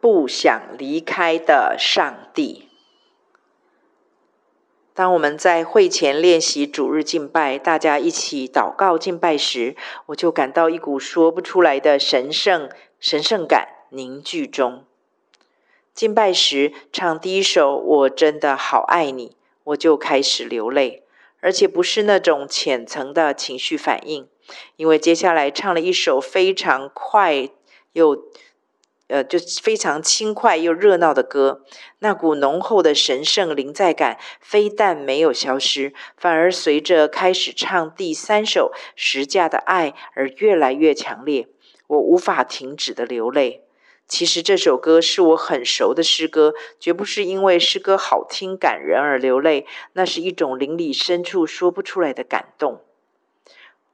不想离开的上帝。当我们在会前练习主日敬拜，大家一起祷告敬拜时，我就感到一股说不出来的神圣神圣感凝聚中。敬拜时唱第一首《我真的好爱你》，我就开始流泪，而且不是那种浅层的情绪反应，因为接下来唱了一首非常快又。呃，就非常轻快又热闹的歌，那股浓厚的神圣临在感，非但没有消失，反而随着开始唱第三首《十架的爱》而越来越强烈。我无法停止的流泪。其实这首歌是我很熟的诗歌，绝不是因为诗歌好听感人而流泪，那是一种灵里深处说不出来的感动。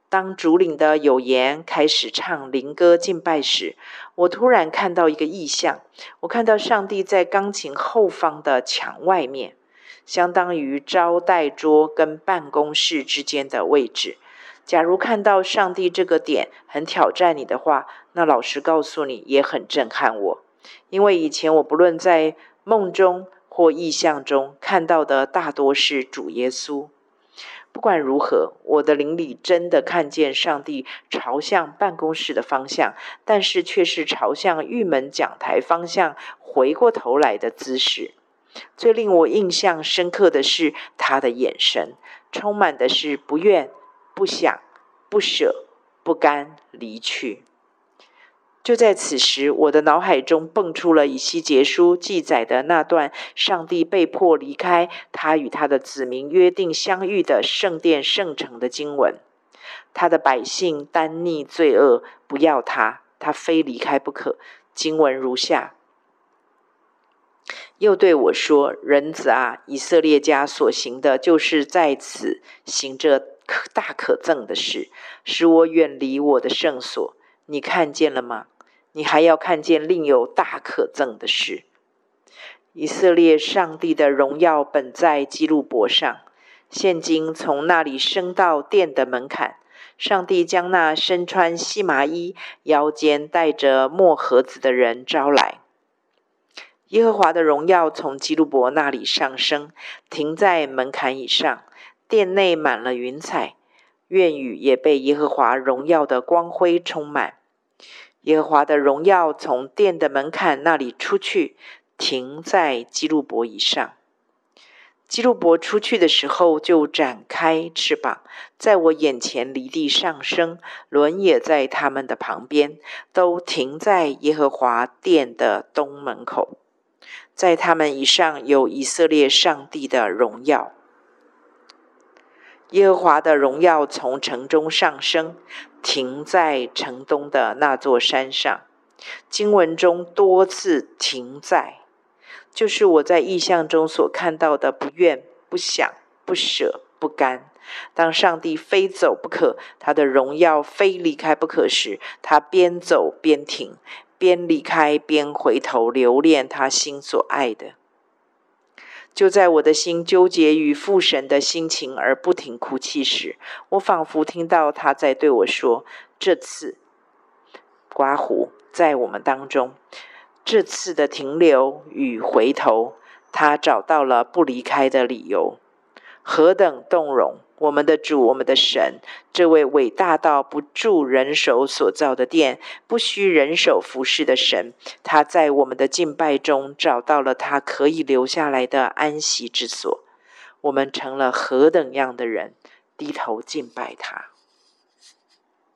当主领的有言开始唱灵歌敬拜时，我突然看到一个意象。我看到上帝在钢琴后方的墙外面，相当于招待桌跟办公室之间的位置。假如看到上帝这个点很挑战你的话，那老实告诉你，也很震撼我。因为以前我不论在梦中或意象中看到的，大多是主耶稣。不管如何，我的邻里真的看见上帝朝向办公室的方向，但是却是朝向玉门讲台方向回过头来的姿势。最令我印象深刻的是他的眼神，充满的是不愿、不想、不舍、不甘离去。就在此时，我的脑海中蹦出了以西结书记载的那段上帝被迫离开他与他的子民约定相遇的圣殿圣城的经文。他的百姓耽逆罪恶，不要他，他非离开不可。经文如下：又对我说：“人子啊，以色列家所行的，就是在此行着可大可憎的事，使我远离我的圣所。你看见了吗？”你还要看见另有大可憎的事。以色列上帝的荣耀本在基路伯上，现今从那里升到殿的门槛。上帝将那身穿细麻衣、腰间带着墨盒子的人招来。耶和华的荣耀从基路伯那里上升，停在门槛以上。殿内满了云彩，院宇也被耶和华荣耀的光辉充满。耶和华的荣耀从殿的门槛那里出去，停在基路伯以上。基路伯出去的时候，就展开翅膀，在我眼前离地上升，轮也在他们的旁边，都停在耶和华殿的东门口。在他们以上有以色列上帝的荣耀。耶和华的荣耀从城中上升，停在城东的那座山上。经文中多次“停在”，就是我在意象中所看到的不愿、不想、不舍、不甘。当上帝非走不可，他的荣耀非离开不可时，他边走边停，边离开边回头留恋他心所爱的。就在我的心纠结与父神的心情而不停哭泣时，我仿佛听到他在对我说：“这次刮胡在我们当中，这次的停留与回头，他找到了不离开的理由，何等动容！”我们的主，我们的神，这位伟大到不住人手所造的殿，不需人手服侍的神，他在我们的敬拜中找到了他可以留下来的安息之所。我们成了何等样的人，低头敬拜他。